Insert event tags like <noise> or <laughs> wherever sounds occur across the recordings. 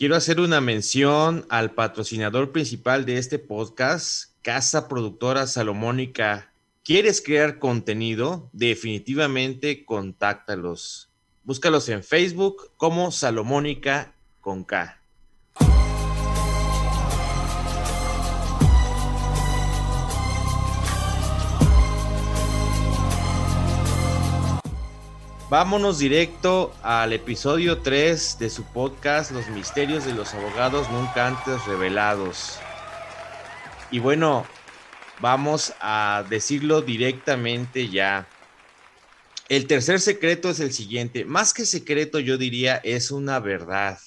Quiero hacer una mención al patrocinador principal de este podcast, Casa Productora Salomónica. ¿Quieres crear contenido? Definitivamente contáctalos. Búscalos en Facebook como Salomónica con K. Vámonos directo al episodio 3 de su podcast Los misterios de los abogados nunca antes revelados. Y bueno, vamos a decirlo directamente ya. El tercer secreto es el siguiente. Más que secreto, yo diría es una verdad.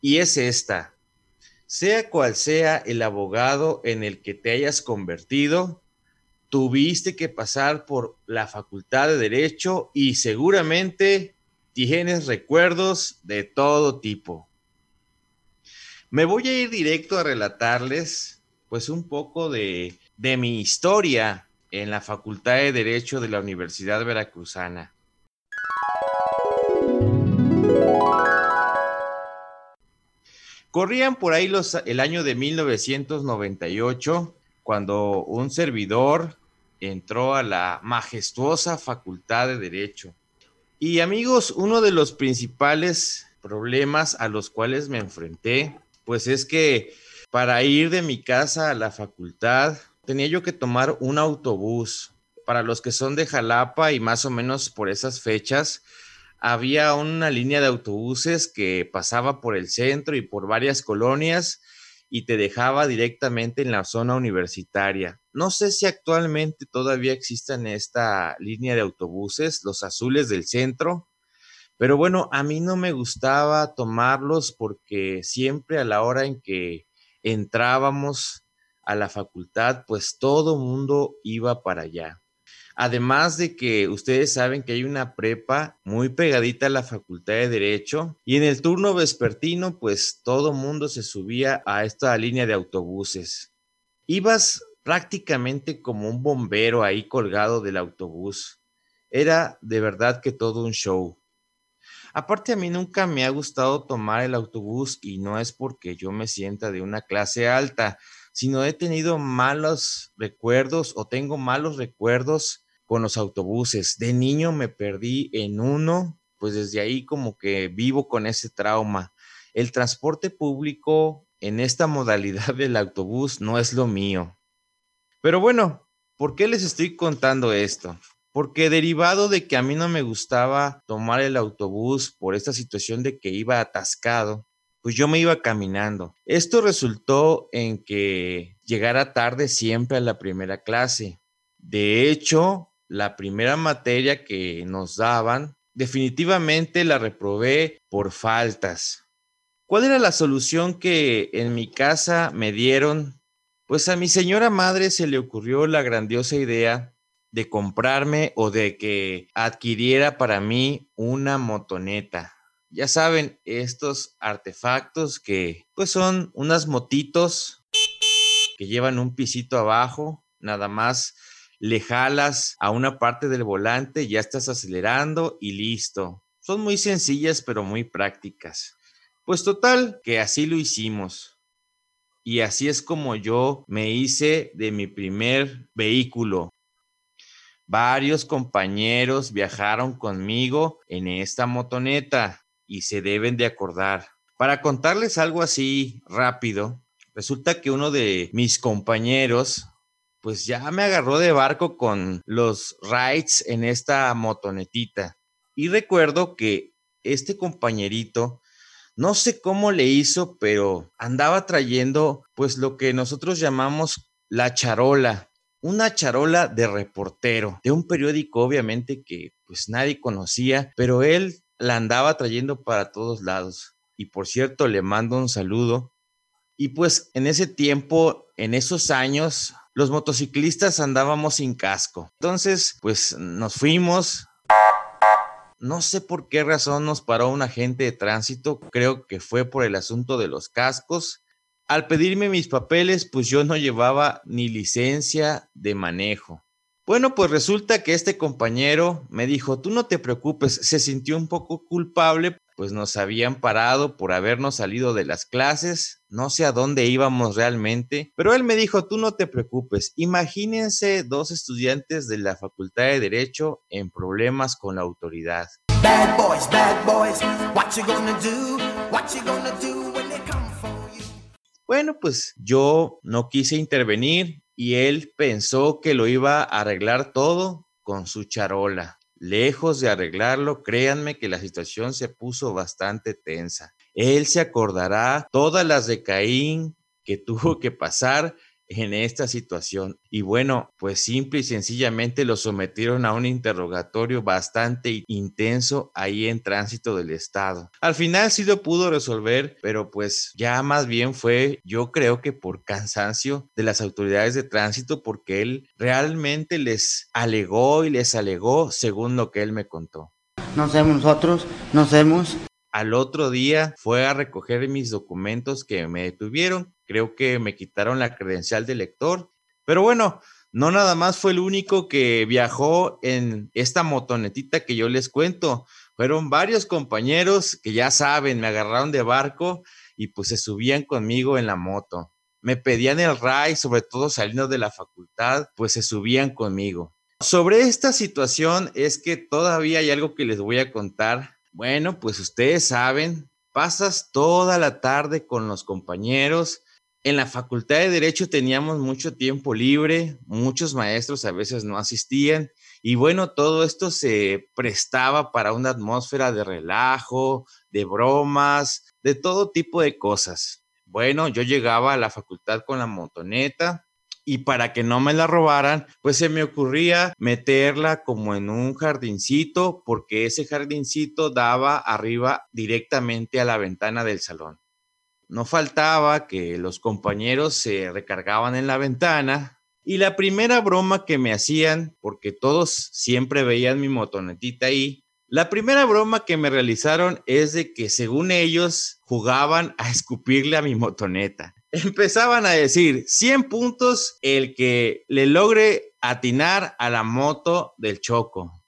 Y es esta. Sea cual sea el abogado en el que te hayas convertido, tuviste que pasar por la facultad de derecho y seguramente tienes recuerdos de todo tipo. Me voy a ir directo a relatarles pues un poco de, de mi historia en la Facultad de Derecho de la Universidad Veracruzana. Corrían por ahí los, el año de 1998 cuando un servidor entró a la majestuosa Facultad de Derecho. Y amigos, uno de los principales problemas a los cuales me enfrenté, pues es que para ir de mi casa a la facultad tenía yo que tomar un autobús. Para los que son de Jalapa y más o menos por esas fechas, había una línea de autobuses que pasaba por el centro y por varias colonias y te dejaba directamente en la zona universitaria. No sé si actualmente todavía existen esta línea de autobuses, los azules del centro, pero bueno, a mí no me gustaba tomarlos porque siempre a la hora en que entrábamos a la facultad, pues todo mundo iba para allá. Además de que ustedes saben que hay una prepa muy pegadita a la Facultad de Derecho y en el turno vespertino pues todo mundo se subía a esta línea de autobuses. Ibas prácticamente como un bombero ahí colgado del autobús. Era de verdad que todo un show. Aparte a mí nunca me ha gustado tomar el autobús y no es porque yo me sienta de una clase alta, sino he tenido malos recuerdos o tengo malos recuerdos con los autobuses. De niño me perdí en uno, pues desde ahí como que vivo con ese trauma. El transporte público en esta <laughs> modalidad del autobús no es lo mío. Pero bueno, ¿por qué les estoy contando esto? Porque derivado de que a mí no me gustaba tomar el autobús por esta situación de que iba atascado, pues yo me iba caminando. Esto resultó en que llegara tarde siempre a la primera clase. De hecho, la primera materia que nos daban, definitivamente la reprobé por faltas. ¿Cuál era la solución que en mi casa me dieron? Pues a mi señora madre se le ocurrió la grandiosa idea de comprarme o de que adquiriera para mí una motoneta. Ya saben, estos artefactos que pues son unas motitos que llevan un pisito abajo, nada más le jalas a una parte del volante, ya estás acelerando y listo. Son muy sencillas pero muy prácticas. Pues total, que así lo hicimos. Y así es como yo me hice de mi primer vehículo. Varios compañeros viajaron conmigo en esta motoneta y se deben de acordar. Para contarles algo así rápido, resulta que uno de mis compañeros pues ya me agarró de barco con los rides en esta motonetita. Y recuerdo que este compañerito, no sé cómo le hizo, pero andaba trayendo pues lo que nosotros llamamos la charola, una charola de reportero, de un periódico obviamente que pues nadie conocía, pero él la andaba trayendo para todos lados. Y por cierto, le mando un saludo. Y pues en ese tiempo, en esos años, los motociclistas andábamos sin casco. Entonces, pues nos fuimos. No sé por qué razón nos paró un agente de tránsito, creo que fue por el asunto de los cascos. Al pedirme mis papeles, pues yo no llevaba ni licencia de manejo. Bueno, pues resulta que este compañero me dijo, tú no te preocupes, se sintió un poco culpable pues nos habían parado por habernos salido de las clases, no sé a dónde íbamos realmente, pero él me dijo, tú no te preocupes, imagínense dos estudiantes de la Facultad de Derecho en problemas con la autoridad. Bad boys, bad boys, what you gonna do? What you gonna do when they come for you? Bueno, pues yo no quise intervenir y él pensó que lo iba a arreglar todo con su charola. Lejos de arreglarlo, créanme que la situación se puso bastante tensa. Él se acordará todas las de Caín que tuvo que pasar en esta situación. Y bueno, pues simple y sencillamente lo sometieron a un interrogatorio bastante intenso ahí en tránsito del estado. Al final sí lo pudo resolver, pero pues ya más bien fue, yo creo que por cansancio de las autoridades de tránsito, porque él realmente les alegó y les alegó según lo que él me contó. No somos nosotros, no somos al otro día fue a recoger mis documentos que me detuvieron. Creo que me quitaron la credencial de lector. Pero bueno, no nada más fue el único que viajó en esta motonetita que yo les cuento. Fueron varios compañeros que ya saben, me agarraron de barco y pues se subían conmigo en la moto. Me pedían el RAI, sobre todo saliendo de la facultad, pues se subían conmigo. Sobre esta situación es que todavía hay algo que les voy a contar bueno, pues ustedes saben, pasas toda la tarde con los compañeros. En la Facultad de Derecho teníamos mucho tiempo libre, muchos maestros a veces no asistían y bueno, todo esto se prestaba para una atmósfera de relajo, de bromas, de todo tipo de cosas. Bueno, yo llegaba a la facultad con la motoneta, y para que no me la robaran, pues se me ocurría meterla como en un jardincito porque ese jardincito daba arriba directamente a la ventana del salón. No faltaba que los compañeros se recargaban en la ventana y la primera broma que me hacían, porque todos siempre veían mi motonetita ahí, la primera broma que me realizaron es de que según ellos jugaban a escupirle a mi motoneta empezaban a decir 100 puntos el que le logre atinar a la moto del Choco.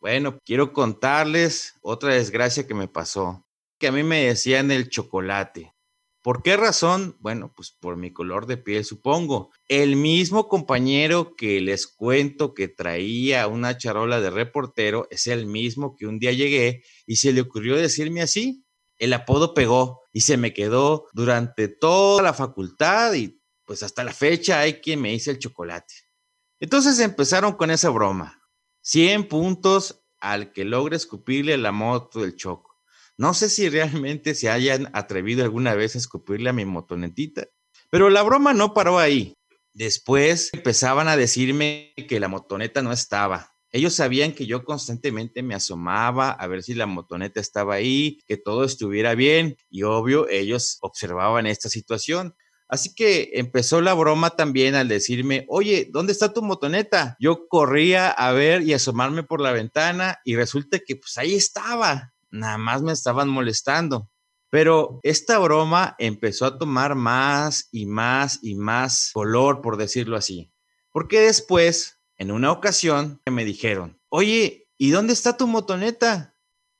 Bueno, quiero contarles otra desgracia que me pasó, que a mí me decían el chocolate. ¿Por qué razón? Bueno, pues por mi color de piel, supongo. El mismo compañero que les cuento que traía una charola de reportero es el mismo que un día llegué y se le ocurrió decirme así el apodo pegó y se me quedó durante toda la facultad y pues hasta la fecha hay quien me dice el chocolate. Entonces empezaron con esa broma. 100 puntos al que logre escupirle la moto del choco. No sé si realmente se hayan atrevido alguna vez a escupirle a mi motonetita, pero la broma no paró ahí. Después empezaban a decirme que la motoneta no estaba, ellos sabían que yo constantemente me asomaba a ver si la motoneta estaba ahí, que todo estuviera bien y obvio ellos observaban esta situación. Así que empezó la broma también al decirme, oye, ¿dónde está tu motoneta? Yo corría a ver y asomarme por la ventana y resulta que pues ahí estaba, nada más me estaban molestando. Pero esta broma empezó a tomar más y más y más color, por decirlo así. Porque después en una ocasión me dijeron, oye, ¿y dónde está tu motoneta?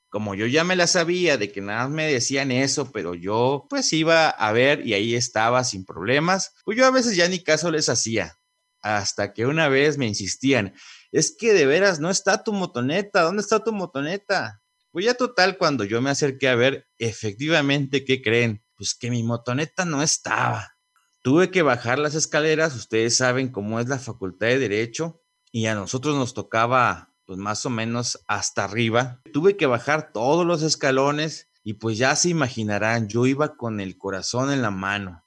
Como yo ya me la sabía de que nada me decían eso, pero yo pues iba a ver y ahí estaba sin problemas, pues yo a veces ya ni caso les hacía. Hasta que una vez me insistían, es que de veras no está tu motoneta, ¿dónde está tu motoneta? Pues ya total, cuando yo me acerqué a ver, efectivamente, ¿qué creen? Pues que mi motoneta no estaba. Tuve que bajar las escaleras, ustedes saben cómo es la facultad de derecho, y a nosotros nos tocaba pues más o menos hasta arriba. Tuve que bajar todos los escalones y pues ya se imaginarán, yo iba con el corazón en la mano.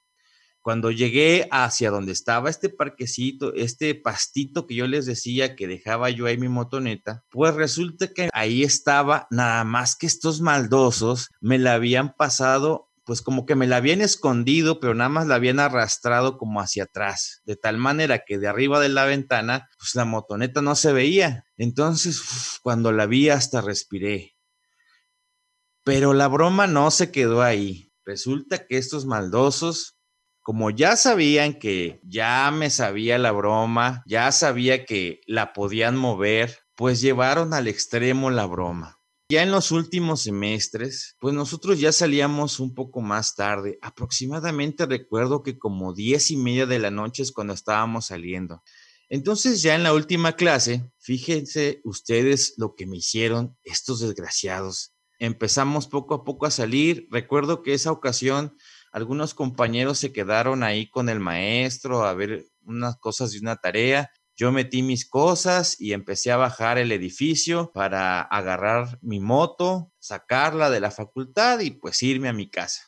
Cuando llegué hacia donde estaba este parquecito, este pastito que yo les decía que dejaba yo ahí mi motoneta, pues resulta que ahí estaba nada más que estos maldosos me la habían pasado pues como que me la habían escondido, pero nada más la habían arrastrado como hacia atrás, de tal manera que de arriba de la ventana, pues la motoneta no se veía. Entonces, cuando la vi hasta respiré. Pero la broma no se quedó ahí. Resulta que estos maldosos, como ya sabían que ya me sabía la broma, ya sabía que la podían mover, pues llevaron al extremo la broma. Ya en los últimos semestres, pues nosotros ya salíamos un poco más tarde. Aproximadamente recuerdo que como diez y media de la noche es cuando estábamos saliendo. Entonces ya en la última clase, fíjense ustedes lo que me hicieron estos desgraciados. Empezamos poco a poco a salir. Recuerdo que esa ocasión algunos compañeros se quedaron ahí con el maestro a ver unas cosas de una tarea yo metí mis cosas y empecé a bajar el edificio para agarrar mi moto, sacarla de la facultad y pues irme a mi casa.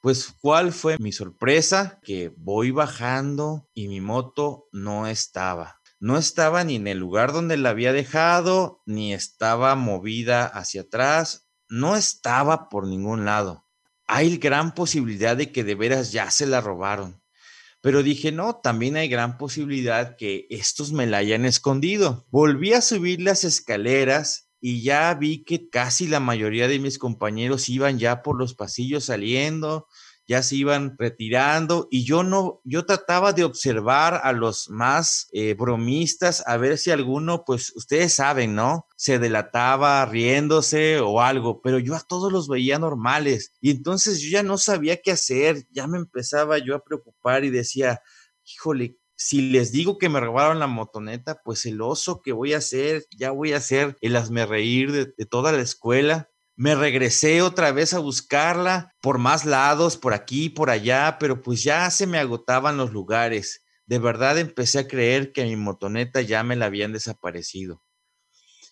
Pues cuál fue mi sorpresa que voy bajando y mi moto no estaba. No estaba ni en el lugar donde la había dejado, ni estaba movida hacia atrás, no estaba por ningún lado. Hay gran posibilidad de que de veras ya se la robaron. Pero dije, no, también hay gran posibilidad que estos me la hayan escondido. Volví a subir las escaleras y ya vi que casi la mayoría de mis compañeros iban ya por los pasillos saliendo, ya se iban retirando y yo no, yo trataba de observar a los más eh, bromistas a ver si alguno, pues ustedes saben, ¿no? Se delataba riéndose o algo, pero yo a todos los veía normales y entonces yo ya no sabía qué hacer, ya me empezaba yo a preocupar y decía, híjole, si les digo que me robaron la motoneta, pues el oso que voy a hacer, ya voy a hacer el hazme reír de toda la escuela. Me regresé otra vez a buscarla por más lados, por aquí, por allá, pero pues ya se me agotaban los lugares. De verdad empecé a creer que mi motoneta ya me la habían desaparecido.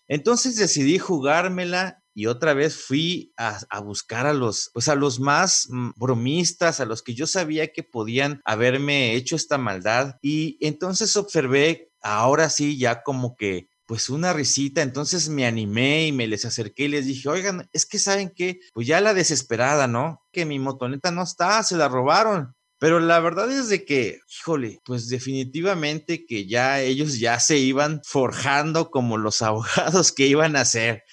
Entonces decidí jugármela y otra vez fui a, buscar a los, pues a los más mm, bromistas, a los que yo sabía que podían haberme hecho esta maldad. Y entonces observé, ahora sí, ya como que pues una risita, entonces me animé y me les acerqué y les dije, oigan, es que saben que, pues ya la desesperada, ¿no? Que mi motoneta no está, se la robaron. Pero la verdad es de que, híjole, pues definitivamente que ya ellos ya se iban forjando como los <laughs> abogados que iban a ser.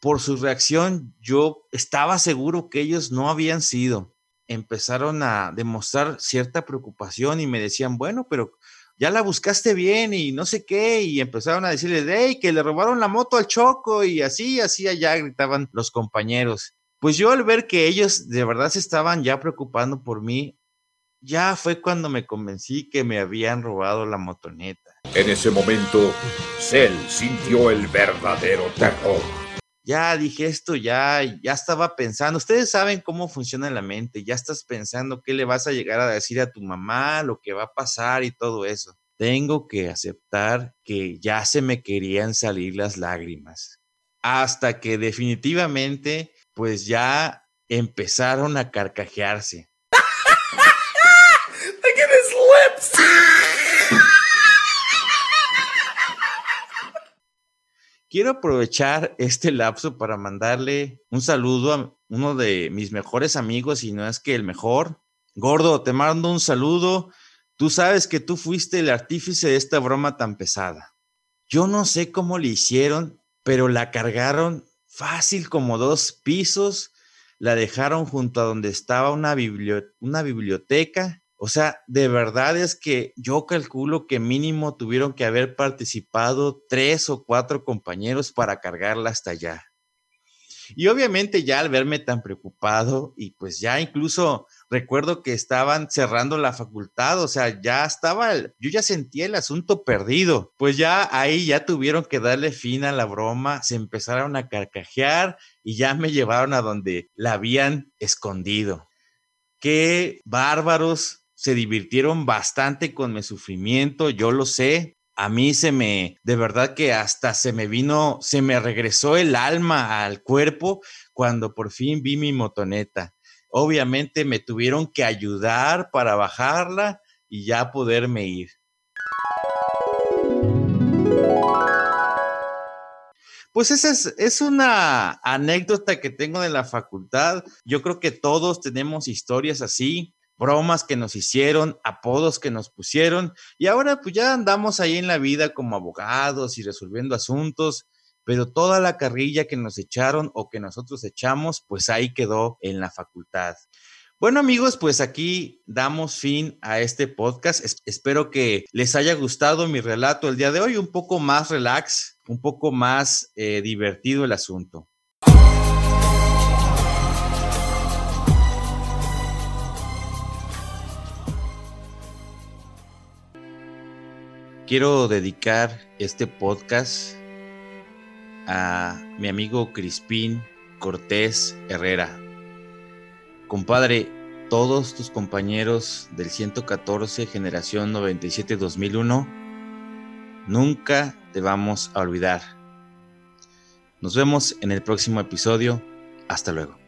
Por su reacción, yo estaba seguro que ellos no habían sido. Empezaron a demostrar cierta preocupación y me decían, bueno, pero ya la buscaste bien y no sé qué, y empezaron a decirle, hey, que le robaron la moto al Choco y así, así allá gritaban los compañeros. Pues yo al ver que ellos de verdad se estaban ya preocupando por mí, ya fue cuando me convencí que me habían robado la motoneta. En ese momento, Cell sintió el verdadero terror ya dije esto, ya, ya estaba pensando, ustedes saben cómo funciona la mente, ya estás pensando qué le vas a llegar a decir a tu mamá, lo que va a pasar y todo eso. Tengo que aceptar que ya se me querían salir las lágrimas, hasta que definitivamente, pues ya empezaron a carcajearse. Quiero aprovechar este lapso para mandarle un saludo a uno de mis mejores amigos, y no es que el mejor. Gordo, te mando un saludo. Tú sabes que tú fuiste el artífice de esta broma tan pesada. Yo no sé cómo le hicieron, pero la cargaron fácil como dos pisos, la dejaron junto a donde estaba una, una biblioteca o sea, de verdad es que yo calculo que mínimo tuvieron que haber participado tres o cuatro compañeros para cargarla hasta allá. Y obviamente ya al verme tan preocupado y pues ya incluso recuerdo que estaban cerrando la facultad, o sea, ya estaba, yo ya sentía el asunto perdido. Pues ya ahí ya tuvieron que darle fin a la broma, se empezaron a carcajear y ya me llevaron a donde la habían escondido. Qué bárbaros se divirtieron bastante con mi sufrimiento, yo lo sé. A mí se me, de verdad que hasta se me vino, se me regresó el alma al cuerpo cuando por fin vi mi motoneta. Obviamente me tuvieron que ayudar para bajarla y ya poderme ir. Pues esa es, es, una anécdota que tengo de la facultad. Yo creo que todos tenemos historias así bromas que nos hicieron, apodos que nos pusieron, y ahora pues ya andamos ahí en la vida como abogados y resolviendo asuntos, pero toda la carrilla que nos echaron o que nosotros echamos, pues ahí quedó en la facultad. Bueno amigos, pues aquí damos fin a este podcast. espero que les haya gustado mi relato el día de hoy, un poco más relax, un poco más eh, divertido el asunto. Quiero dedicar este podcast a mi amigo Crispín Cortés Herrera. Compadre, todos tus compañeros del 114 generación 97-2001, nunca te vamos a olvidar. Nos vemos en el próximo episodio. Hasta luego.